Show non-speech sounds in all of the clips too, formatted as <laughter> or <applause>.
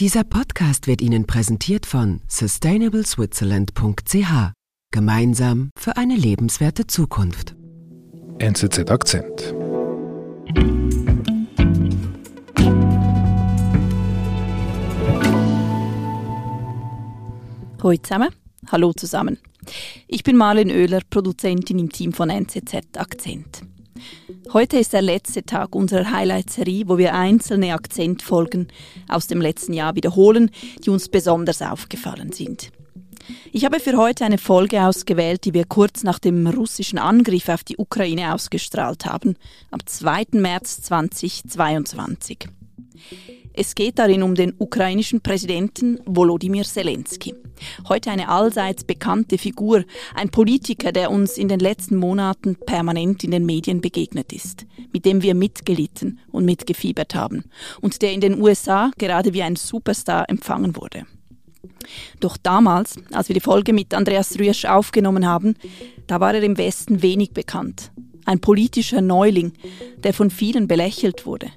Dieser Podcast wird Ihnen präsentiert von sustainableswitzerland.ch. Gemeinsam für eine lebenswerte Zukunft. NZZ Akzent. Hallo zusammen. Hallo zusammen. Ich bin Marlene Oehler, Produzentin im Team von NZZ Akzent. Heute ist der letzte Tag unserer Highlight-Serie, wo wir einzelne Akzentfolgen aus dem letzten Jahr wiederholen, die uns besonders aufgefallen sind. Ich habe für heute eine Folge ausgewählt, die wir kurz nach dem russischen Angriff auf die Ukraine ausgestrahlt haben, am 2. März 2022. Es geht darin um den ukrainischen Präsidenten Volodymyr Zelensky. Heute eine allseits bekannte Figur, ein Politiker, der uns in den letzten Monaten permanent in den Medien begegnet ist, mit dem wir mitgelitten und mitgefiebert haben und der in den USA gerade wie ein Superstar empfangen wurde. Doch damals, als wir die Folge mit Andreas Rüesch aufgenommen haben, da war er im Westen wenig bekannt. Ein politischer Neuling, der von vielen belächelt wurde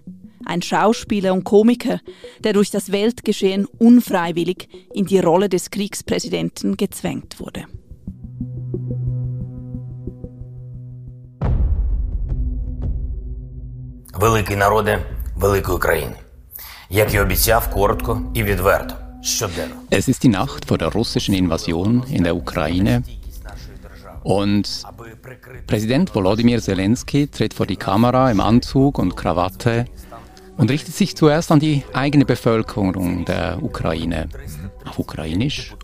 ein Schauspieler und Komiker, der durch das Weltgeschehen unfreiwillig in die Rolle des Kriegspräsidenten gezwängt wurde. Великий народе великої країни. Як і обіцяв, коротко і відверто. Щоденно. Es ist die Nacht vor der russischen Invasion in der Ukraine und Präsident Volodymyr Zelensky tritt vor die Kamera im Anzug und Krawatte und richtet sich zuerst an die eigene Bevölkerung der Ukraine auf Ukrainisch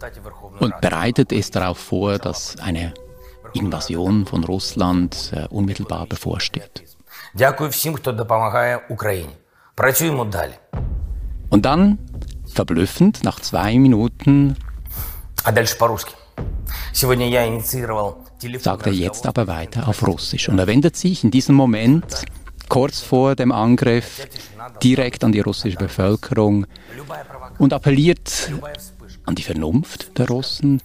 und bereitet es darauf vor, dass eine Invasion von Russland äh, unmittelbar bevorsteht. Und dann, verblüffend, nach zwei Minuten, sagt er jetzt aber weiter auf Russisch. Und er wendet sich in diesem Moment kurz vor dem Angriff direkt an die russische Bevölkerung und appelliert an die Vernunft der Russen,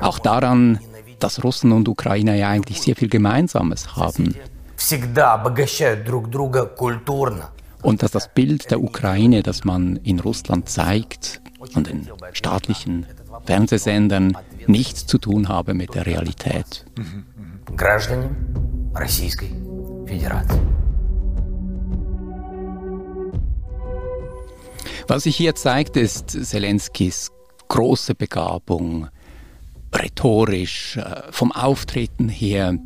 auch daran, dass Russen und Ukrainer ja eigentlich sehr viel Gemeinsames haben. Und dass das Bild der Ukraine, das man in Russland zeigt, an den staatlichen Fernsehsendern, nichts zu tun habe mit der Realität. Российской Федерации. Was sich hier zeigt, ist Zelenskis große Begabung, rhetorisch, äh, vom Auftreten her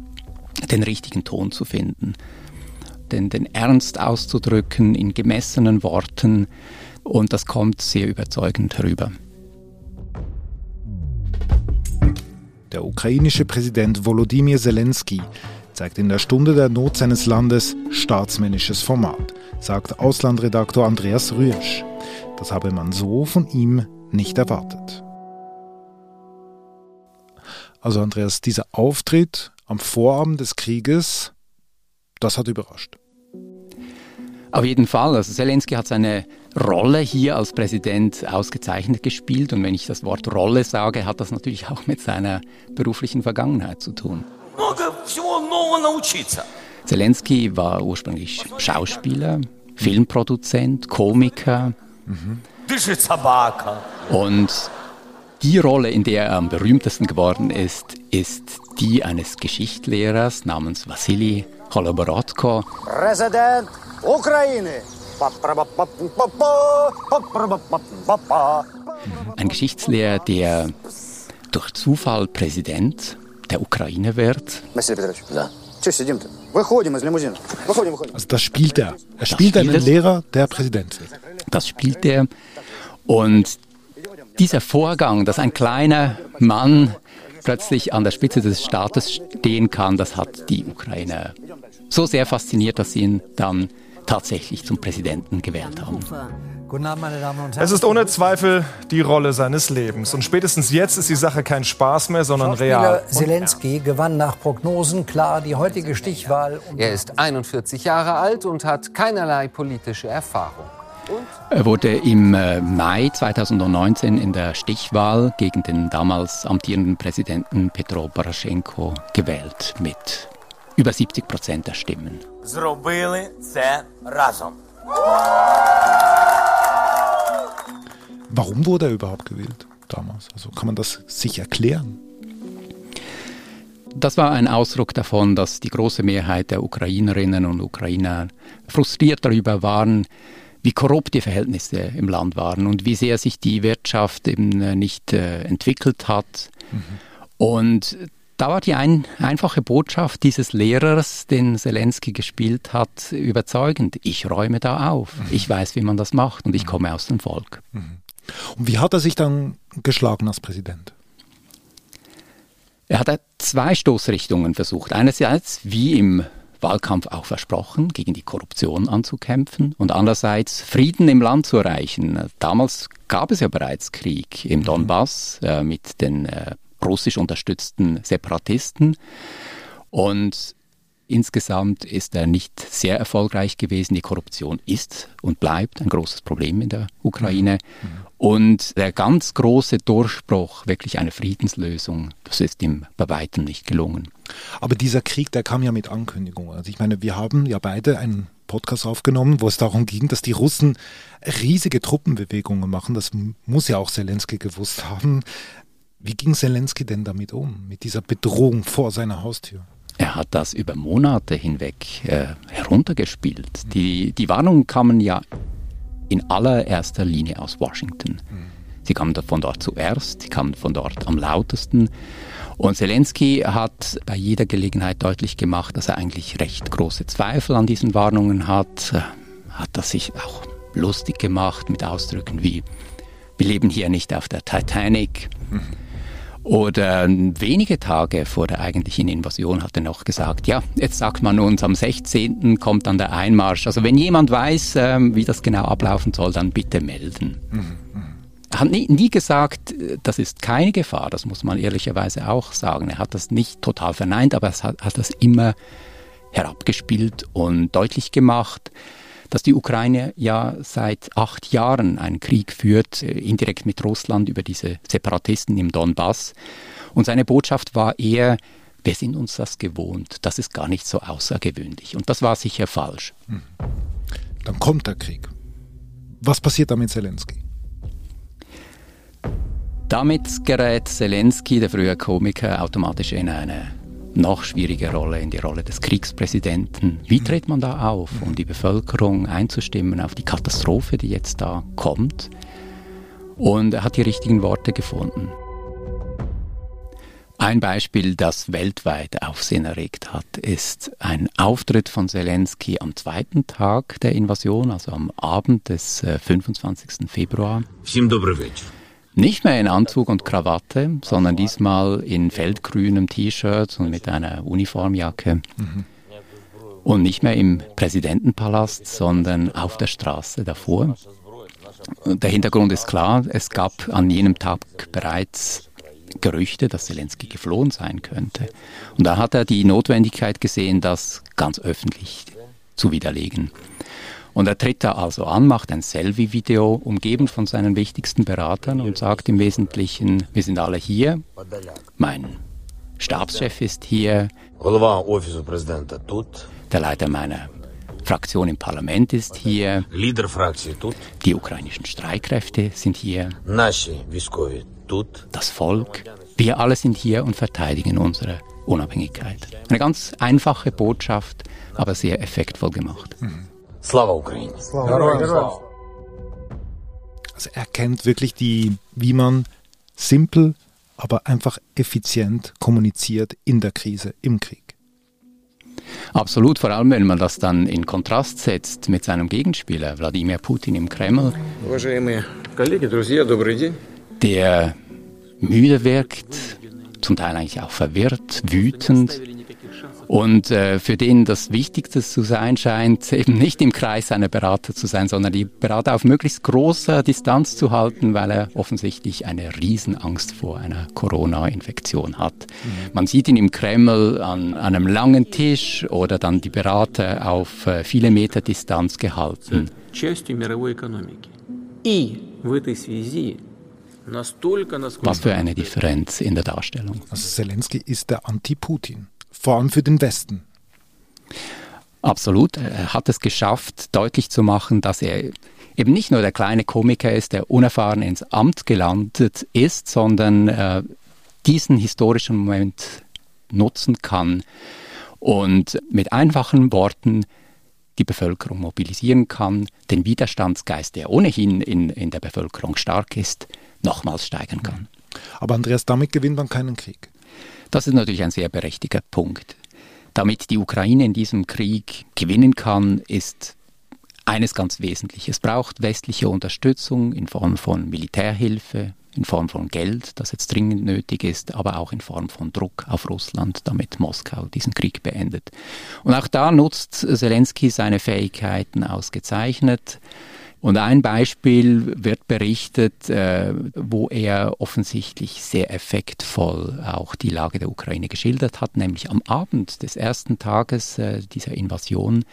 den richtigen Ton zu finden, den, den Ernst auszudrücken in gemessenen Worten und das kommt sehr überzeugend herüber. Der ukrainische Präsident Volodymyr Zelensky zeigt in der Stunde der Not seines Landes staatsmännisches Format, sagt Auslandredaktor Andreas Rührsch. Das habe man so von ihm nicht erwartet. Also Andreas, dieser Auftritt am Vorabend des Krieges, das hat überrascht. Auf jeden Fall. Also Zelensky hat seine Rolle hier als Präsident ausgezeichnet gespielt. Und wenn ich das Wort Rolle sage, hat das natürlich auch mit seiner beruflichen Vergangenheit zu tun много всего нового научиться. Zelensky war ursprünglich Schauspieler, Filmproduzent, Komiker. Mhm. Und die Rolle, in der er am berühmtesten geworden ist, ist die eines Geschichtslehrers namens Wassili Holoborodko. Präsident Ukraine. Ein Geschichtslehrer, der durch Zufall Präsident der Ukraine wird. Also das spielt er. Er spielt einen es. Lehrer, der Präsident wird. Das spielt er. Und dieser Vorgang, dass ein kleiner Mann plötzlich an der Spitze des Staates stehen kann, das hat die Ukrainer so sehr fasziniert, dass sie ihn dann tatsächlich zum Präsidenten gewählt haben. Guten Abend, meine Damen und Herren. Es ist ohne Zweifel die Rolle seines Lebens. Und spätestens jetzt ist die Sache kein Spaß mehr, sondern real. Zelensky gewann nach Prognosen klar die heutige Stichwahl. Er ist 41 Jahre alt und hat keinerlei politische Erfahrung. Er wurde im äh, Mai 2019 in der Stichwahl gegen den damals amtierenden Präsidenten Petro Poroschenko gewählt mit über 70 Prozent der Stimmen. Зробили це разом. Warum wurde er überhaupt gewählt damals? Also kann man das sich erklären? Das war ein Ausdruck davon, dass die große Mehrheit der Ukrainerinnen und Ukrainer frustriert darüber waren, wie korrupt die Verhältnisse im Land waren und wie sehr sich die Wirtschaft eben äh, nicht äh, entwickelt hat. Mhm. Und da war die ein, einfache Botschaft dieses Lehrers, den Zelensky gespielt hat, überzeugend. Ich räume da auf. Mhm. Ich weiß, wie man das macht und ich mhm. komme aus dem Volk. Mhm. Und wie hat er sich dann geschlagen als Präsident? Er hat zwei Stoßrichtungen versucht. Einerseits, wie im Wahlkampf auch versprochen, gegen die Korruption anzukämpfen und andererseits Frieden im Land zu erreichen. Damals gab es ja bereits Krieg im mhm. Donbass äh, mit den äh, russisch unterstützten Separatisten und Insgesamt ist er nicht sehr erfolgreich gewesen. Die Korruption ist und bleibt ein großes Problem in der Ukraine. Mhm. Und der ganz große Durchbruch, wirklich eine Friedenslösung, das ist ihm bei weitem nicht gelungen. Aber dieser Krieg, der kam ja mit Ankündigungen. Also ich meine, wir haben ja beide einen Podcast aufgenommen, wo es darum ging, dass die Russen riesige Truppenbewegungen machen. Das muss ja auch Zelensky gewusst haben. Wie ging Zelensky denn damit um, mit dieser Bedrohung vor seiner Haustür? Er hat das über Monate hinweg äh, heruntergespielt. Die, die Warnungen kamen ja in allererster Linie aus Washington. Sie kamen von dort zuerst, sie kamen von dort am lautesten. Und Zelensky hat bei jeder Gelegenheit deutlich gemacht, dass er eigentlich recht große Zweifel an diesen Warnungen hat. Hat das sich auch lustig gemacht mit Ausdrücken wie, wir leben hier nicht auf der Titanic. Mhm. Oder wenige Tage vor der eigentlichen Invasion hat er noch gesagt, ja, jetzt sagt man uns, am 16. kommt dann der Einmarsch. Also wenn jemand weiß, ähm, wie das genau ablaufen soll, dann bitte melden. Er hat nie, nie, gesagt, das ist keine Gefahr, das muss man ehrlicherweise auch sagen. Er hat das nicht total verneint, aber er hat, hat das immer herabgespielt und deutlich gemacht dass die Ukraine ja seit acht Jahren einen Krieg führt, äh, indirekt mit Russland über diese Separatisten im Donbass. Und seine Botschaft war eher, wir sind uns das gewohnt, das ist gar nicht so außergewöhnlich. Und das war sicher falsch. Hm. Dann kommt der Krieg. Was passiert da mit Zelensky? Damit gerät Zelensky, der frühe Komiker, automatisch in eine noch schwierige Rolle, in die Rolle des Kriegspräsidenten. Wie mhm. tritt man da auf, um die Bevölkerung einzustimmen auf die Katastrophe, die jetzt da kommt? Und er hat die richtigen Worte gefunden. Ein Beispiel, das weltweit Aufsehen erregt hat, ist ein Auftritt von Zelensky am zweiten Tag der Invasion, also am Abend des 25. Äh, Februar. Всем добрый вечер. Nicht mehr in Anzug und Krawatte, sondern diesmal in feldgrünem T-Shirt und mit einer Uniformjacke. Mhm. Und nicht mehr im Präsidentenpalast, sondern auf der Straße davor. Der Hintergrund ist klar, es gab an jenem Tag bereits Gerüchte, dass Zelensky geflohen sein könnte. Und da hat er die Notwendigkeit gesehen, das ganz öffentlich zu widerlegen. Und er tritt da also an, macht ein Selfie-Video, umgeben von seinen wichtigsten Beratern und sagt im Wesentlichen, wir sind alle hier, mein Stabschef ist hier, der Leiter meiner Fraktion im Parlament ist hier, die ukrainischen Streitkräfte sind hier, das Volk, wir alle sind hier und verteidigen unsere Unabhängigkeit. Eine ganz einfache Botschaft, aber sehr effektvoll gemacht. Mhm. Slava Ukraine. Also er kennt wirklich die, wie man simpel, aber einfach effizient kommuniziert in der Krise, im Krieg. Absolut, vor allem wenn man das dann in Kontrast setzt mit seinem Gegenspieler Wladimir Putin im Kreml, der müde wirkt, zum Teil eigentlich auch verwirrt, wütend und äh, für den das Wichtigste zu sein scheint, <laughs> eben nicht im Kreis seiner Berater zu sein, sondern die Berater auf möglichst großer Distanz zu halten, weil er offensichtlich eine Riesenangst vor einer Corona-Infektion hat. Mhm. Man sieht ihn im Kreml an, einem langen Tisch oder dann die Berater auf äh, viele Meter Distanz gehalten. Was für eine Differenz in der Darstellung. Also Zelensky ist der Anti-Putin vor allem für den Westen. Absolut. Er hat es geschafft, deutlich zu machen, dass er eben nicht nur der kleine Komiker ist, der unerfahren ins Amt gelandet ist, sondern äh, diesen historischen Moment nutzen kann und mit einfachen Worten die Bevölkerung mobilisieren kann, den Widerstandsgeist, der ohnehin in, in der Bevölkerung stark ist, nochmals steigern kann. Aber Andreas, damit gewinnt man keinen Krieg. Das ist natürlich ein sehr berechtigter Punkt. Damit die Ukraine in diesem Krieg gewinnen kann, ist eines ganz wesentlich. Es braucht westliche Unterstützung in Form von Militärhilfe, in Form von Geld, das jetzt dringend nötig ist, aber auch in Form von Druck auf Russland, damit Moskau diesen Krieg beendet. Und auch da nutzt Zelensky seine Fähigkeiten ausgezeichnet. Und ein Beispiel wird berichtet, äh, wo er offensichtlich sehr effektvoll auch die Lage der Ukraine geschildert hat, nämlich am Abend des ersten Tages äh, dieser Invasion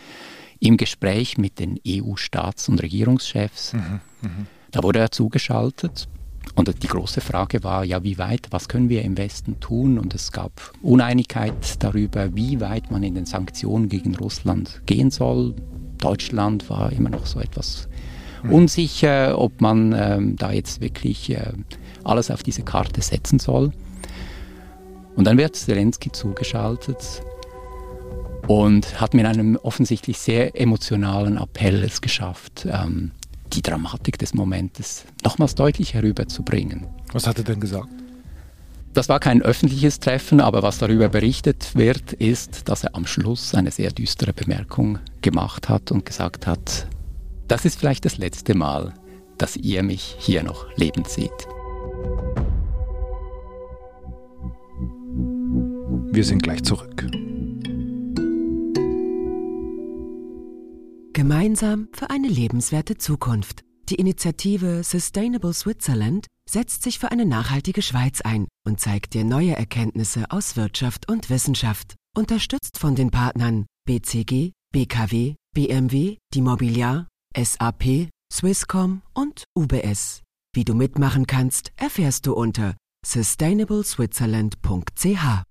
im Gespräch mit den EU-Staats- und Regierungschefs. Mhm, mh. Da wurde er zugeschaltet. Und die große Frage war, ja, wie weit, was können wir im Westen tun? Und es gab Uneinigkeit darüber, wie weit man in den Sanktionen gegen Russland gehen soll. Deutschland war immer noch so etwas. Unsicher, ob man ähm, da jetzt wirklich äh, alles auf diese Karte setzen soll. Und dann wird Zelensky zugeschaltet und hat mit einem offensichtlich sehr emotionalen Appell es geschafft, ähm, die Dramatik des Momentes nochmals deutlich herüberzubringen. Was hat er denn gesagt? Das war kein öffentliches Treffen, aber was darüber berichtet wird, ist, dass er am Schluss eine sehr düstere Bemerkung gemacht hat und gesagt hat, das ist vielleicht das letzte Mal, dass ihr mich hier noch lebend seht. Wir sind gleich zurück. Gemeinsam für eine lebenswerte Zukunft. Die Initiative Sustainable Switzerland setzt sich für eine nachhaltige Schweiz ein und zeigt dir neue Erkenntnisse aus Wirtschaft und Wissenschaft. Unterstützt von den Partnern BCG, BKW, BMW, die Mobiliar SAP, Swisscom und UBS. Wie du mitmachen kannst, erfährst du unter sustainableswitzerland.ch.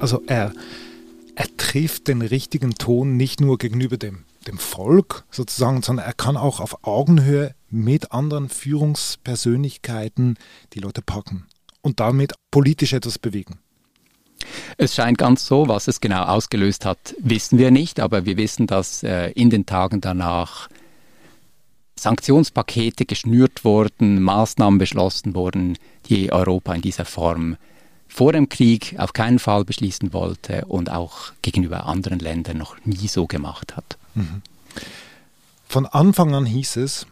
Also er, er trifft den richtigen Ton nicht nur gegenüber dem, dem Volk sozusagen, sondern er kann auch auf Augenhöhe mit anderen Führungspersönlichkeiten die Leute packen und damit politisch etwas bewegen. Es scheint ganz so, was es genau ausgelöst hat, wissen wir nicht, aber wir wissen, dass äh, in den Tagen danach Sanktionspakete geschnürt wurden, Maßnahmen beschlossen wurden, die Europa in dieser Form vor dem Krieg auf keinen Fall beschließen wollte und auch gegenüber anderen Ländern noch nie so gemacht hat. Mhm. Von Anfang an hieß es,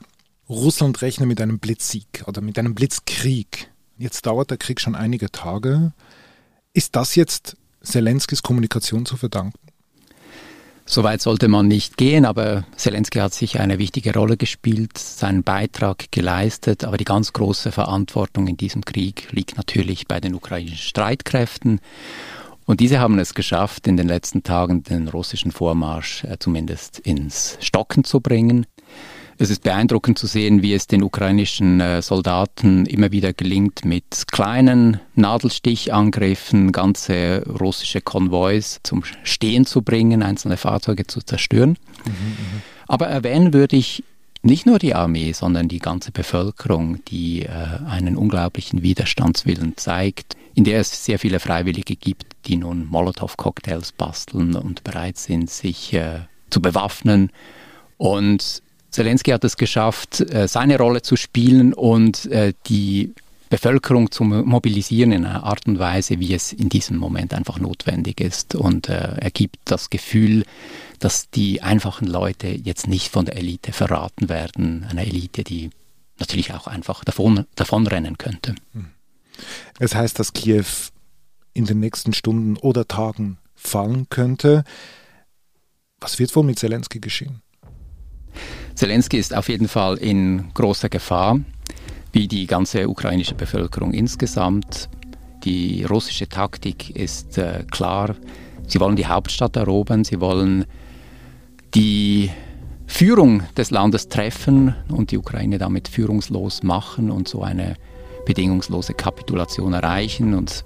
Russland rechne mit einem Blitzsieg oder mit einem Blitzkrieg. Jetzt dauert der Krieg schon einige Tage. Ist das jetzt Zelenskys Kommunikation zu verdanken? Soweit sollte man nicht gehen, aber Zelensky hat sich eine wichtige Rolle gespielt, seinen Beitrag geleistet, aber die ganz große Verantwortung in diesem Krieg liegt natürlich bei den ukrainischen Streitkräften. Und diese haben es geschafft, in den letzten Tagen den russischen Vormarsch äh, zumindest ins Stocken zu bringen. Es ist beeindruckend zu sehen, wie es den ukrainischen äh, Soldaten immer wieder gelingt, mit kleinen Nadelstichangriffen ganze russische Konvois zum Stehen zu bringen, einzelne Fahrzeuge zu zerstören. Mhm, mhm. Aber erwähnen würde ich nicht nur die Armee, sondern die ganze Bevölkerung, die äh, einen unglaublichen Widerstandswillen zeigt, in der es sehr viele Freiwillige gibt, die nun Molotow-Cocktails basteln und bereit sind, sich äh, zu bewaffnen. Und Zelensky hat es geschafft, äh, seine Rolle zu spielen und äh, die Bevölkerung zu mobilisieren in einer Art und Weise, wie es in diesem Moment einfach notwendig ist. Und äh, er gibt das Gefühl, dass die einfachen Leute jetzt nicht von der Elite verraten werden, einer Elite, die natürlich auch einfach davon, davonrennen könnte. Hm. Es heißt, dass Kiew in den nächsten Stunden oder Tagen fallen könnte. Was wird wohl mit Zelensky geschehen? Zelensky ist auf jeden Fall in großer Gefahr, wie die ganze ukrainische Bevölkerung insgesamt. Die russische Taktik ist äh, klar. Sie wollen die Hauptstadt erobern, sie wollen die Führung des Landes treffen und die Ukraine damit führungslos machen und so eine bedingungslose Kapitulation erreichen. Und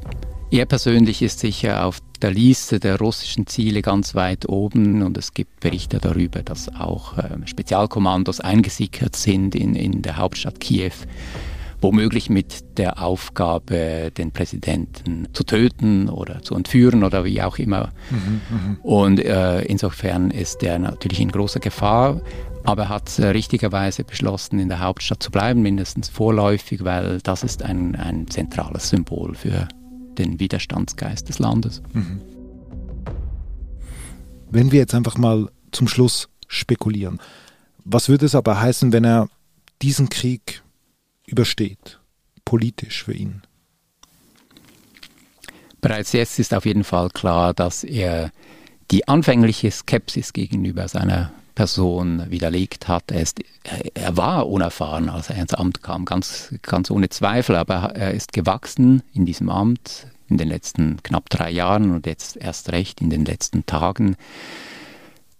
er persönlich ist sicher auf der Liste der russischen Ziele ganz weit oben und es gibt Berichte darüber, dass auch äh, Spezialkommandos eingesickert sind in, in der Hauptstadt Kiew womöglich mit der Aufgabe, den Präsidenten zu töten oder zu entführen oder wie auch immer. Mhm, mh. Und äh, insofern ist er natürlich in großer Gefahr, aber er hat äh, richtigerweise beschlossen, in der Hauptstadt zu bleiben, mindestens vorläufig, weil das ist ein, ein zentrales Symbol für den Widerstandsgeist des Landes. Mhm. Wenn wir jetzt einfach mal zum Schluss spekulieren, was würde es aber heißen, wenn er diesen Krieg übersteht, politisch für ihn? Bereits jetzt ist auf jeden Fall klar, dass er die anfängliche Skepsis gegenüber seiner Person widerlegt hat. Er, ist, er war unerfahren, als er ins Amt kam, ganz, ganz ohne Zweifel, aber er ist gewachsen in diesem Amt in den letzten knapp drei Jahren und jetzt erst recht in den letzten Tagen.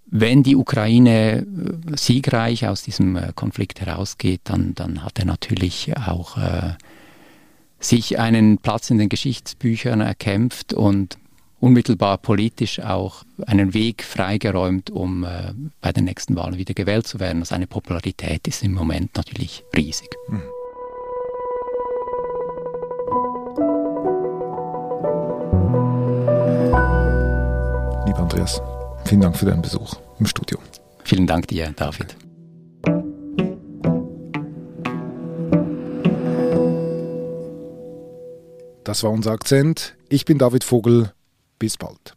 Wenn die Ukraine äh, siegreich aus diesem äh, Konflikt herausgeht, dann, dann hat er natürlich auch äh, sich einen Platz in den Geschichtsbüchern erkämpft und unmittelbar politisch auch einen Weg freigeräumt, um äh, bei den nächsten Wahlen wieder gewählt zu werden. Seine Popularität ist im Moment natürlich riesig. Mhm. Lieber Andreas, Vielen Dank für deinen Besuch im Studio. Vielen Dank dir, David. Das war unser Akzent. Ich bin David Vogel. Bis bald.